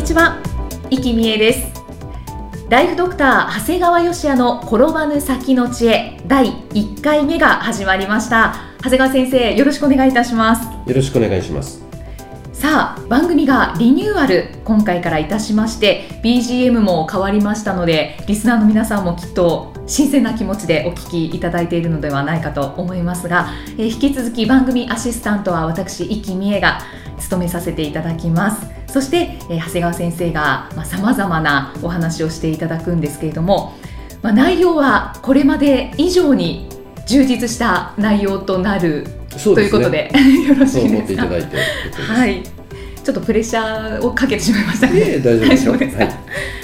にちは、生きみえです。ライフドクター長谷川芳也の転ばぬ先の知恵第1回目が始まりました。長谷川先生よろしくお願いいたします。よろしくお願いします。さあ番組がリニューアル今回からいたしまして BGM も変わりましたのでリスナーの皆さんもきっと新鮮な気持ちでお聞きいただいているのではないかと思いますが、えー引き続き番組アシスタントは私生きみえが務めさせていただきます。そして、えー長谷川先生がさまざ、まなお話をしていただくんですけれども、まあ、内容はこれまで以上に充実した内容となるということで よろしいですか？はい、ちょっとプレッシャーをかけてしまいましたね。大丈夫ですよ。大丈夫ですか？はい。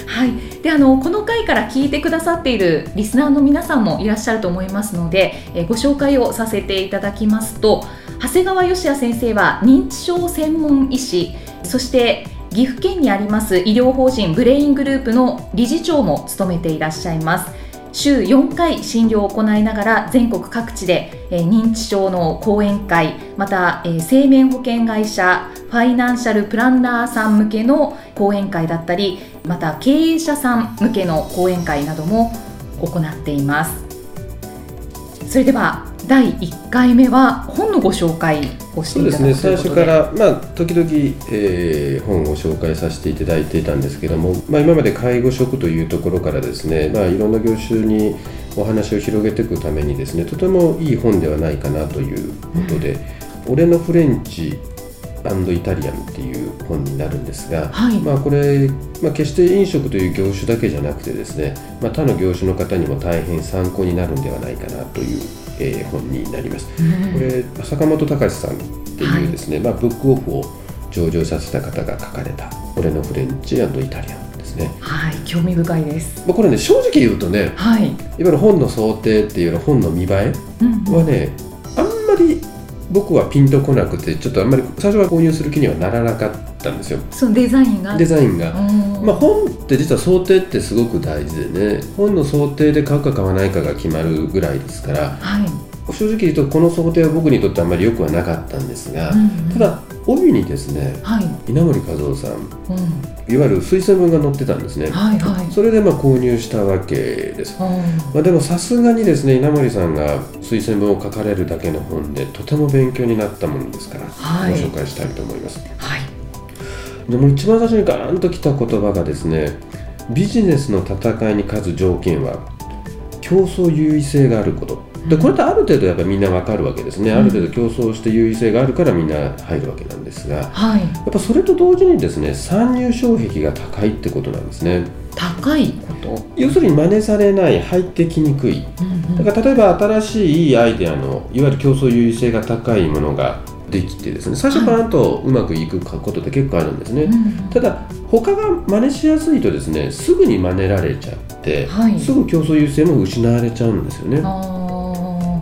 はい、であのこの回から聞いてくださっているリスナーの皆さんもいらっしゃると思いますので、えご紹介をさせていただきますと長谷川芳也先生は認知症専門医師そして岐阜県にあります医療法人ブレイングループの理事長も務めていらっしゃいます。週4回診療を行いながら全国各地で、え認知症の講演会また、え生命保険会社ファイナンシャルプランナーさん向けの講演会だったりまた経営者さん向けの講演会なども行っています。それでは第1回目は本のご紹介。そうですね。最初からまあ時々、えー本を紹介させていただいていたんですけども、まあ、今まで介護職というところからですね、まあ、いろんな業種にお話を広げていくためにですねとてもいい本ではないかなということで「俺のフレンチイタリアン」っていう本になるんですが、はい。まあ、これ、まあ、決して飲食という業種だけじゃなくてですね、まあ、他の業種の方にも大変参考になるんではないかなという、えー本になります。うん。これ坂本隆さんっていうですね、まあ、ブックオフを上場させた方が書かれた「俺のフレンチイタリアン」ですね。はい興味深いです。まあ、これね正直言うとねはい、いわゆる本の想定っていうの本の見栄うんえはねあんまり僕はピンとこなくてちょっとあんまり最初は購入する気にはならなかったんですよ。そのデザインが。デザインが。うん。まあ、本って実は想定ってすごく大事でね本の想定で買うか買わないかが決まるぐらいですからはい。正直言うとこの想定は僕にとってあんまり良くはなかったんですが、うんうんただ帯にですねはい、稲森和夫さんうん、いわゆる推薦文が載ってたんですね、はいはい。それでまあ購入したわけです、うん。まあ、でもさすがにですね稲森さんが推薦文を書かれるだけの本でとても勉強になったものですから、はい。ご紹介したいと思います。はいでも一番最初にガーンときた言葉がですねビジネスの戦いに勝つ条件は競争優位性があること。でこれってある程度やっぱりみんなわかるわけですね、ある程度競争して優位性があるからみんな入るわけなんですがやはい。っぱそれと同時にですね参入障壁が高いってことなんですね。高いこと、要するに真似されない入ってきにくい。うんうん。だから例えば新しいいいアイデアのいわゆる競争優位性が高いものができてですね最初バーンとうまくいくことって結構あるんですね、うん。ただ他が真似しやすいとですねすぐに真似られちゃって、はい。すぐ競争優勢も失われちゃうんですよね。あ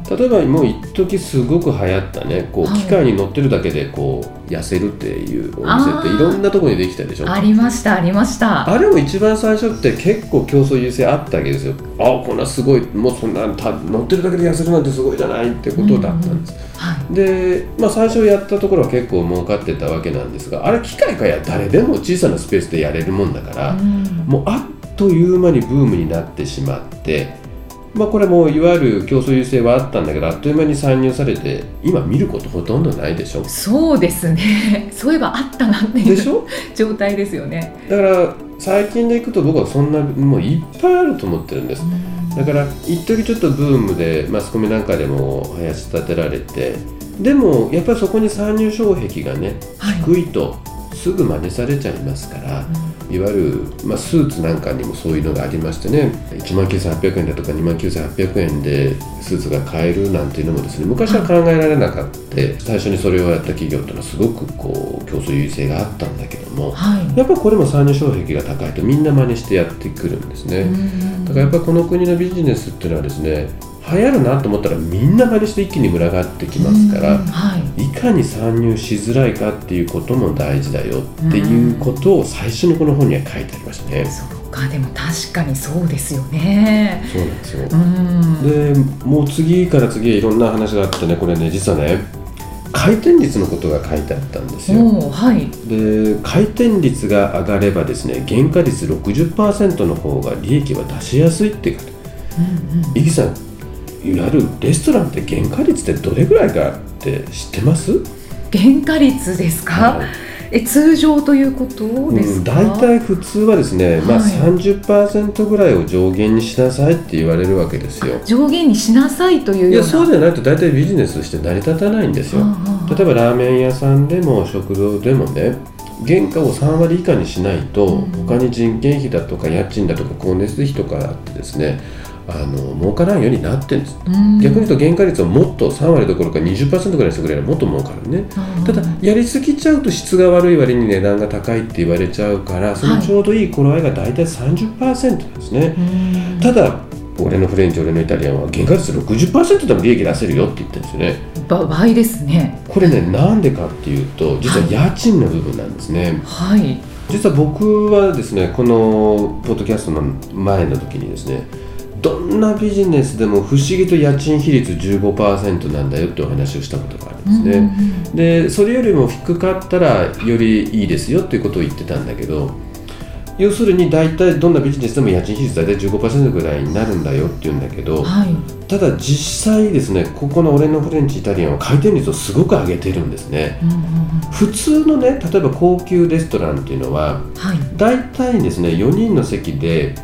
例えばもう一時すごく流行ったねこうはい。機械に乗ってるだけでこう痩せるっていうお店っていろんなところにできたでしょ。ーありましたありました。あれも一番最初って結構競争優勢あったわけですよ。あこんなすごいもうそんなた乗ってるだけで痩せるなんてすごいじゃないってことだったんです、はいで、まあ、最初やったところは結構儲かってたわけなんですがあれ機械かや誰でも小さなスペースでやれるもんだから、うん。もうあっという間にブームになってしまって、まあ、これもいわゆる競争優勢はあったんだけどあっという間に参入されて今見ることほとんどないでしょ。そうですね。そういえばあったなっていうでしょ？状態ですよね。だから最近でいくと僕はそんなもういっぱいあると思ってるんですだから一時ちょっとブームでマスコミなんかでも林立てられてでもやっぱりそこに参入障壁がねはい。低いとすぐ真似されちゃいますから、いわゆる、まあ、スーツなんかにもそういうのがありましてね。1万9800円だとか2万9800円でスーツが買えるなんていうのもですね。昔は考えられなかった。最初にそれをやった企業っていうのはすごくこう競争優位性があったんだけども、はい、やっぱこれも参入障壁が高いとみんな真似してやってくるんですね。だからやっぱこの国のビジネスっていうのはですね流行るなと思ったらみんな真似して一気に群がってきますから、はい、いかに参入しづらいかっていうことも大事だよっていうことを最初のこの本には書いてありましたね。そうかでも確かにそうですよね。そうなんですよ。でもう次から次へいろんな話があってねこれね実はね回転率のことが書いてあったんですよ。はい、で回転率が上がればですね原価率60%の方が利益は出しやすいって書いてある。うんうん、イギさんいわゆるレストランって原価率ってどれぐらいかって知ってます？原価率ですか、はい、え通常ということですか、うん、大体普通はですね、まあ、30%ぐらいを上限にしなさいって言われるわけですよ。上限にしなさいといういやそうじゃないと大体ビジネスとして成り立たないんですよ。例えばラーメン屋さんでも食堂でもね原価を3割以下にしないと、うん、他に人件費だとか家賃だとか光熱費とかあってですねあの儲からんようになってるんです、逆に言うと原価率をもっと3割どころか20%ぐらいにしてくれればもっと儲かるね、ただやりすぎちゃうと質が悪い割に値段が高いって言われちゃうからそのちょうどいい頃合いが大体30%ですね、はい、ただ俺のフレンチ俺のイタリアンは原価率60%でも利益出せるよって言ってるんですよね。倍ですね。これねなんでかっていうと実は家賃の部分なんですね。はい。実は僕はですねこのポッドキャストの前の時にですねどんなビジネスでも不思議と家賃比率15%なんだよってお話をしたことがあるんですね、うんうん、でそれよりも低かったらよりいいですよっていうことを言ってたんだけど要するに大体どんなビジネスでも家賃比率大体15%ぐらいになるんだよっていうんだけど、はい、ただ実際ですねここの俺のフレンチイタリアンは回転率をすごく上げてるんですね、うんうんうん、普通のね例えば高級レストランっていうのは、はい、大体ですね4人の席で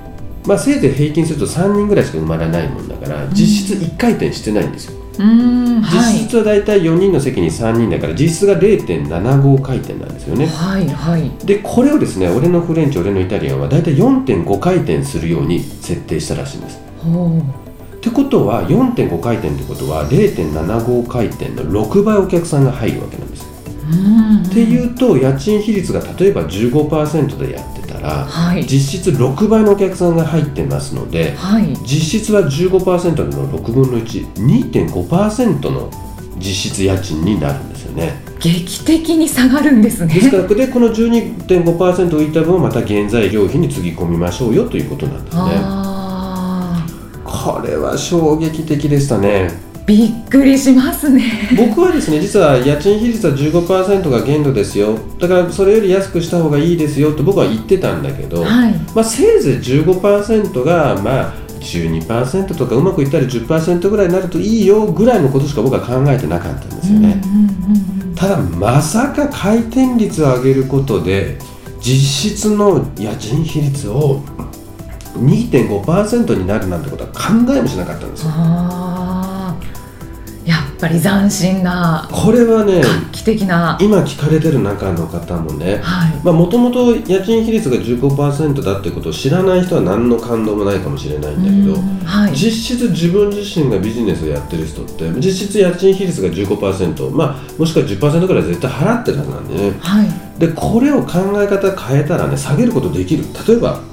まあ、せいぜい平均すると3人ぐらいしか埋まらないもんだから実質1回転してないんですよ。実質は大体4人の席に3人だから実質が0.75回転なんですよね。はいはい、でこれをですね俺のフレンチ俺のイタリアンは大体4.5回転するように設定したらしいんです。ってことは4.5回転ってことは0.75回転の6倍お客さんが入るわけなんです。っていうと家賃比率が例えば15%でやってたら、はい、実質6倍のお客さんが入ってますので、はい、実質は15%の6分の12.5%の実質家賃になるんですよね。劇的に下がるんですね。ですからでこの12.5%浮いた分をまた原材料費につぎ込みましょうよということなんですね。これは衝撃的でしたねびっくりしますね。僕はですね実は家賃比率は15%が限度ですよ。だからそれより安くした方がいいですよと僕は言ってたんだけど、はい、まあ、せいぜい15%がまあ12%とかうまくいったら10%ぐらいになるといいよぐらいのことしか僕は考えてなかったんですよね、ただまさか回転率を上げることで実質の家賃比率を2.5%になるなんてことは考えもしなかったんですよ。ぱり斬新なこれはね画期的な今聞かれてる中の方もねもともと家賃比率が15%だってことを知らない人は何の感動もないかもしれないんだけど、はい、実質自分自身がビジネスをやってる人って実質家賃比率が15%、まあ、もしくは10%ぐらい絶対払ってるはずなんでね、はい、でこれを考え方変えたらね下げることできる。例えば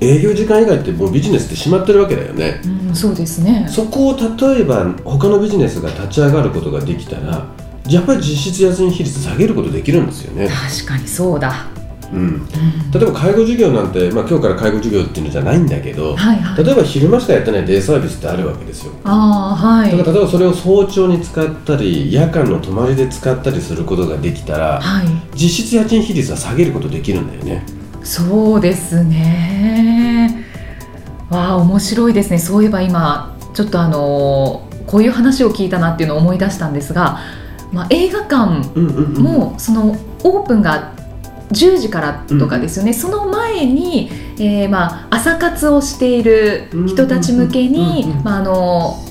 営業時間以外ってもうビジネスってしまってるわけだよね、うん、そうですね。そこを例えば他のビジネスが立ち上がることができたらやっぱり実質家賃比率下げることできるんですよね。確かにそうだ。うん、例えば介護事業なんて、まあ、今日から介護事業っていうのじゃないんだけど、はいはい、例えば昼間しかやってないデイサービスってあるわけですよ。あ、はい、だから例えばそれを早朝に使ったり夜間の泊まりで使ったりすることができたら、はい、実質家賃比率は下げることできるんだよねそうですね。わあ面白いですね。そういえば今ちょっとあのこういう話を聞いたなっていうのを思い出したんですが、まあ、映画館もそのオープンが10時からとかですよね、うん、その前に、えー、まあ朝活をしている人たち向けに、まああの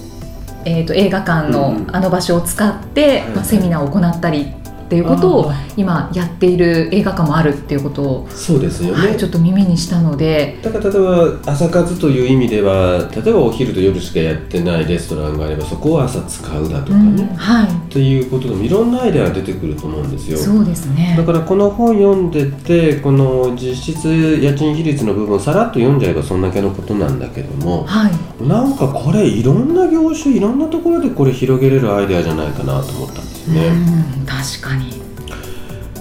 えーと、映画館のあの場所を使って、まあ、セミナーを行ったりていうことを今やっている映画館もあるっていうことをそうですよね、はい、ちょっと耳にしたので。だから例えば朝活という意味では例えばお昼と夜しかやってないレストランがあればそこを朝使うだとかね、うんはい、ということでもいろんなアイデアが出てくると思うんですよ。そうですね。だからこの本読んでてこの実質家賃比率の部分をさらっと読んじゃえばそんだけのことなんだけども、はい、なんかこれいろんな業種いろんなところでこれ広げれるアイデアじゃないかなと思ったんですよね。うん確かに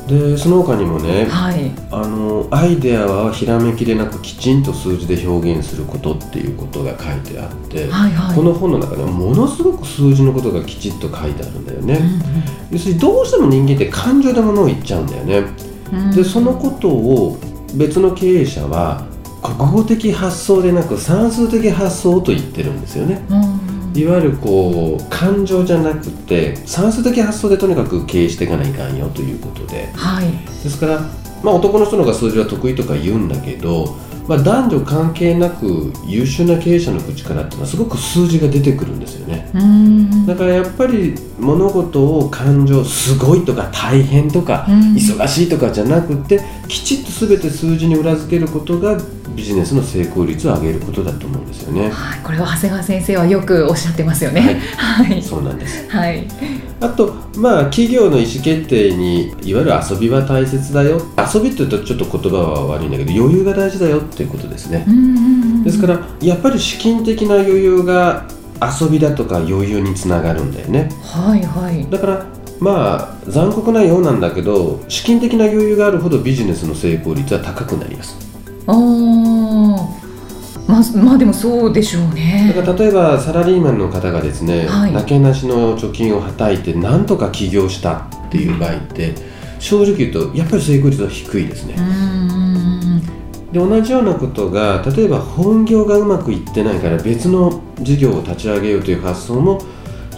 でその他にもね、はい、あのアイデアはひらめきでなくきちんと数字で表現することっていうことが書いてあって、はいはいこの本の中ではものすごく数字のことがきちっと書いてあるんだよね。うん要するにどうしても人間って感情でものを言っちゃうんだよね。うんでそのことを別の経営者は国語的発想でなく算数的発想と言ってるんですよね。うんいわゆるこう感情じゃなくて算数的発想でとにかく経営していかないかんよということで。はい。ですから、まあ、男の人の方が数字は得意とか言うんだけど、まあ、男女関係なく優秀な経営者の口からっていうのはすごく数字が出てくるんですよね。うん。だからやっぱり物事を感情すごいとか大変とかうん。忙しいとかじゃなくてきちっと全て数字に裏付けることがビジネスの成功率を上げることだと思うんですよね。はい、これは長谷川先生はよくおっしゃってますよね。はい、そうなんです。はい、あと、まあ、企業の意思決定にいわゆる遊びは大切だよ。遊びって言うとちょっと言葉は悪いんだけど余裕が大事だよっていうことですね。うんうんうん。ですからやっぱり資金的な余裕が遊びだとか余裕につながるんだよね。はいはい、だからまあ残酷なようなんだけど資金的な余裕があるほどビジネスの成功率は高くなります。ああ、まあまあでもそうでしょうね。だから例えばサラリーマンの方がですね、はい。なけなしの貯金をはたいてなんとか起業したっていう場合って正直言うとやっぱり成功率は低いですね。うんで同じようなことが例えば本業がうまくいってないから別の事業を立ち上げようという発想も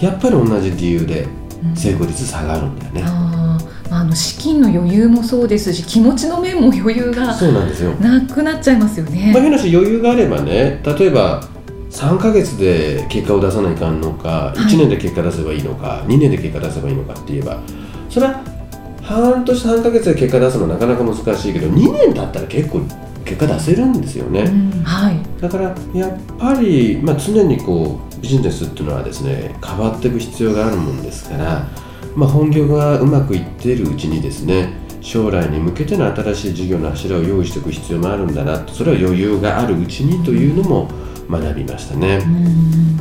やっぱり同じ理由でうん。成功率下がるんだよね、あー。まああの資金の余裕もそうですし気持ちの面も余裕がそうなんですよ、なくなっちゃいますよね。まあ、変な話余裕があればね例えば3ヶ月で結果を出さないかんのかい。1年で結果出せばいいのか、2年で結果出せばいいのかって言えばそれは半年3ヶ月で結果出すのはなかなか難しいけど2年だったら結構結果出せるんですよね、うん。はい、だからやっぱり、まあ、常にこうビジネスっていうのはですね変わっていく必要があるもんですから、まあ、本業がうまくいっているうちにですね将来に向けての新しい事業の柱を用意していく必要もあるんだなとそれは余裕があるうちにというのも学びましたね。う。ん。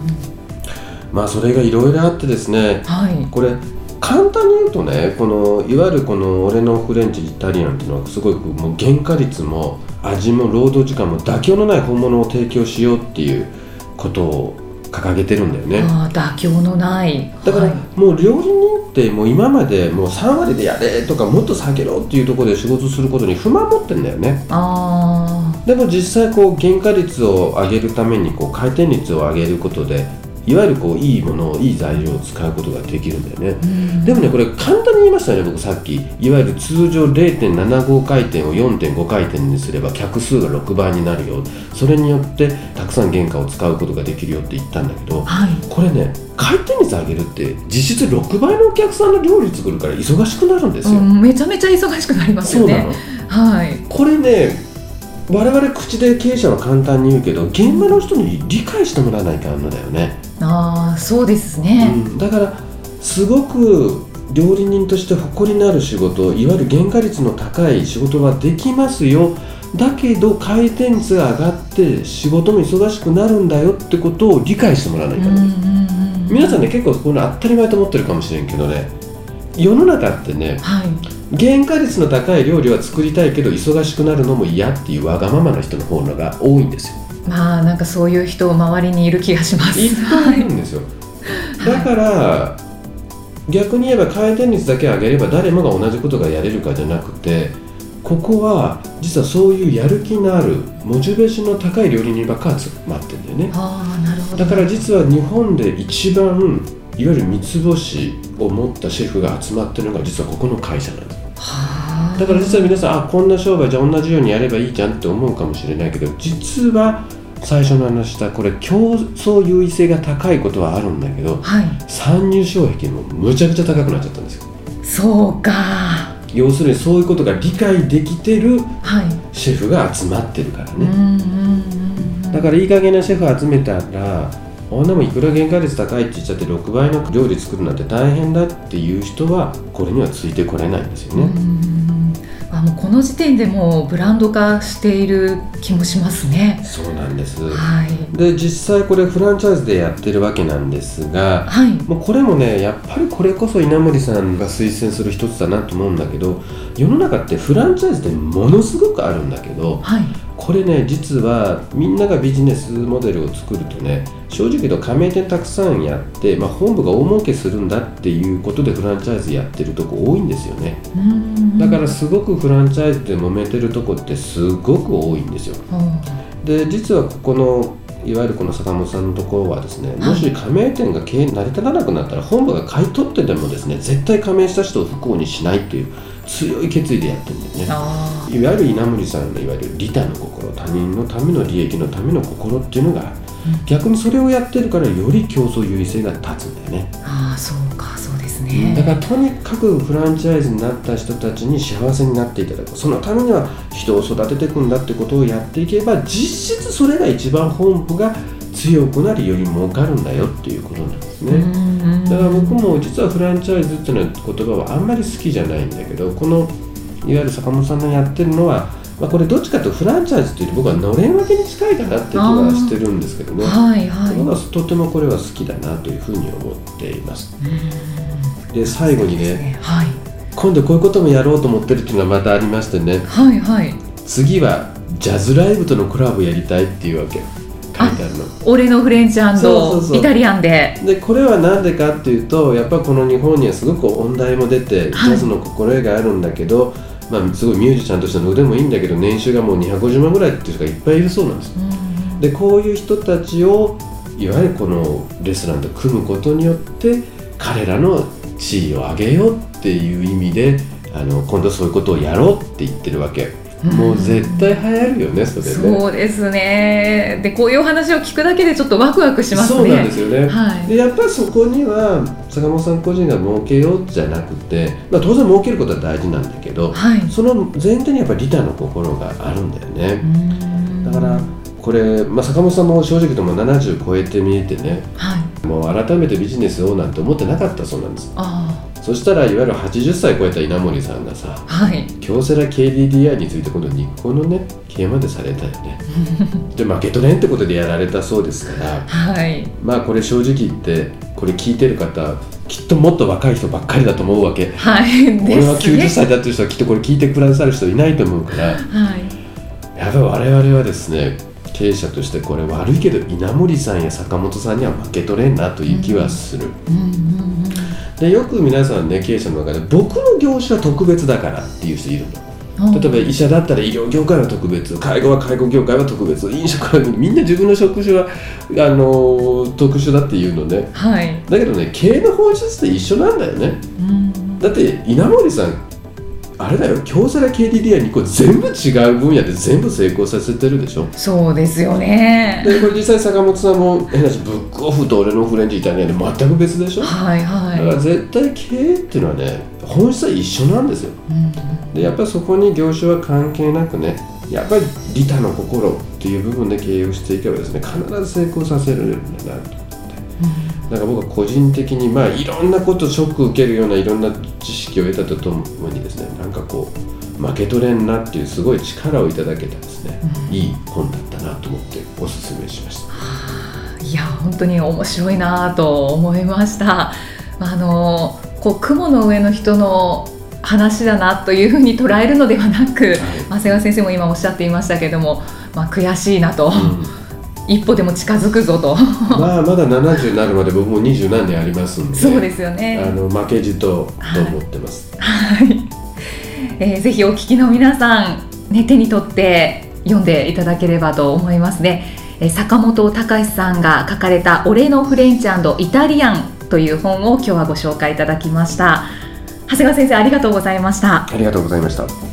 まあそれがいろいろあってですねはい、これ簡単に言うとねこのいわゆるこの俺のフレンチイタリアンっていうのはすごくもう原価率も味も労働時間も妥協のない本物を提供しようっていうことを掲げてるんだよね。妥協のない。だからはい。もう料理人ってもう今までもう3割でやれとかもっと下げろっていうところで仕事することに不満持ってんだよね。あでも実際こう原価率を上げるためにこう回転率を上げることでいわゆるこういいものをいい材料を使うことができるんだよね。ーうん。でもねこれ簡単に言いましたよね僕さっき。いわゆる通常0.75回転を4.5回転にすれば客数が6倍になるよ。それによってたくさん原価を使うことができるよって言ったんだけどはい、これね回転率上げるって実質6倍のお客さんの料理作るから忙しくなるんですよ、うん、めちゃめちゃ忙しくなりますよそうなの。ね。はい、これね我々口で経営者は簡単に言うけど現場の人に理解してもらわないかんのだよね、ああ、そうですね。うん、だからすごく料理人として誇りのある仕事いわゆる原価率の高い仕事はできますよ。だけど回転率が上がって仕事も忙しくなるんだよってことを理解してもらわないうんかんうんの、うん、皆さんね結構こういうの当たり前と思ってるかもしれんけどね。世の中ってねはい、原価率の高い料理は作りたいけど忙しくなるのも嫌っていうわがままな人の方のが多いんですよまあなんかそういう人周りにいる気がします。いっぱいいるんですよだから逆に言えば回転率だけ上げれば誰もが同じことがやれるかじゃなくてここは実はそういうやる気のあるモチベーションの高い料理人ばっか集まってんだよねああ、なるほど。だから実は日本で一番いわゆる三つ星を持ったシェフが集まってるのが実はここの会社なんですはあだから実は皆さんあこんな商売じゃあ同じようにやればいいじゃんって思うかもしれないけど実は最初の話したこれ競争優位性が高いことはあるんだけどはい、参入障壁もむちゃくちゃ高くなっちゃったんですよ。そうか。要するにそういうことが理解できてるはい。シェフが集まってるからね、だからいい加減なシェフ集めたら女もいくら原価率高いって言っちゃって6倍の料理作るなんて大変だっていう人はこれにはついてこれないんですよね、うん。あもうこの時点でもうブランド化している気もしますね。そうなんです。はい。で実際これフランチャイズでやってるわけなんですがはい。もうこれもねやっぱりこれこそ稲森さんが推薦する一つだなと思うんだけど世の中ってフランチャイズってものすごくあるんだけどはい。これね実はみんながビジネスモデルを作るとね正直言うと加盟店たくさんやって、まあ、本部が大儲けするんだっていうことでフランチャイズやってるとこ多いんですよね。うん。だからすごくフランチャイズで揉めてるとこってすごく多いんですよ。うん。で実はここのいわゆるこの坂本さんのところはですねはい。もし加盟店が経営成り立たなくなったら本部が買い取ってでもですね絶対加盟した人を不幸にしないという強い決意でやってるんだよね。あいわゆる稲森さんのいわゆる利他の心他人のための利益のための心っていうのが逆にそれをやってるからより競争優位性が立つんだよね。ーあーそうかそうですね。だからとにかくフランチャイズになった人たちに幸せになっていただく。そのためには人を育てていくんだってことをやっていけば実質それが一番本部が強くなりより儲かるんだよっていうことなんですね、うん。だから僕も実はフランチャイズっていうのは言葉はあんまり好きじゃないんだけどこのいわゆる坂本さんのやってるのは、まあ、これどっちかというとフランチャイズっていうと僕はのれん分けに近いかなって気はしてるんですけどね。はいはい。僕はとてもこれは好きだなというふうに思っています。うん。で最後にねねはい。今度こういうこともやろうと思ってるっていうのがまたありましてね。はいはい。次はジャズライブとのコラボやりたいっていうわけ。書いてあるの。俺のフレンチイタリアンで。でこれは何でかっていうとやっぱこの日本にはすごく音大も出て、ジはい。ャズの心得があるんだけど、まあ、すごいミュージシャンとしての腕もいいんだけど年収がもう250万ぐらいっていう人がいっぱいいるそうなんです。うん。でこういう人たちをいわゆるこのレストランと組むことによって彼らの地位を上げようっていう意味であの今度そういうことをやろうって言ってるわけ、もう絶対流行るよねそれね。そうですね。でこういうお話を聞くだけでちょっとワクワクしますね。そうなんですよね、はい。でやっぱりそこには坂本さん個人が儲けようじゃなくて、まあ、当然儲けることは大事なんだけど、はい。その前提にやっぱり利他の心があるんだよね、うん。だからこれ、まあ、坂本さんも正直ともう70超えてみえてね。はい。もう改めてビジネスをなんて思ってなかったそうなんです。あそしたらいわゆる80歳超えた稲森さんがさあはい。京セラ KDDI について今度日光のね経営までされたよね。で負け取れんってことでやられたそうですから。はい。まあこれ正直言ってこれ聞いてる方きっともっと若い人ばっかりだと思うわけ。はい。俺は90ですね歳だっていう人はきっとこれ聞いてくださる人いないと思うから。はい。やっぱり我々はですね経営者としてこれ悪いけど稲森さんや坂本さんには負け取れんなという気はする、うんうんでよく皆さんね経営者の中で僕の業種は特別だからっていう人いるの。うん。例えば医者だったら医療業界は特別介護は介護業界は特別飲食はみんな自分の職種はあの特殊だっていうのね。はい。だけどね経営の本質って一緒なんだよね。うん。だって稲森さんあれだよ。京セラ KDDI にこれ全部違う分野で全部成功させてるでしょ。そうですよね。でこれ実際坂本さんも変な話ブックオフと俺のフレンチイタリアンで全く別でしょ。だはい。からは絶対経営っていうのはね本質は一緒なんですよ。いうんでやっぱりそこに業種は関係なくねやっぱり利他の心っていう部分で経営をしていけばですね必ず成功させるんだなとだから僕は個人的にまあいろんなことショック受けるようないろんな知識を得たとともにですねなんかこう負け取れんなっていうすごい力をいただけたですね、いい本だったなと思っておすすめしました。いや本当に面白いなと思いました。あのこう雲の上の人の話だなというふうに捉えるのではなく、長谷川先生も今おっしゃっていましたけれども、まあ、悔しいなと、一歩でも近づくぞとまあまだ70になるまで僕も二十何年ありますんでそうですよあね。の負けじとと思ってます、はいえーぜひお聞きの皆さん、ね、手に取って読んでいただければと思いますね。えー坂本隆さんが書かれた「俺のフレンチイタリアン」という本を今日はご紹介いただきました。長谷川先生ありがとうございました。ありがとうございました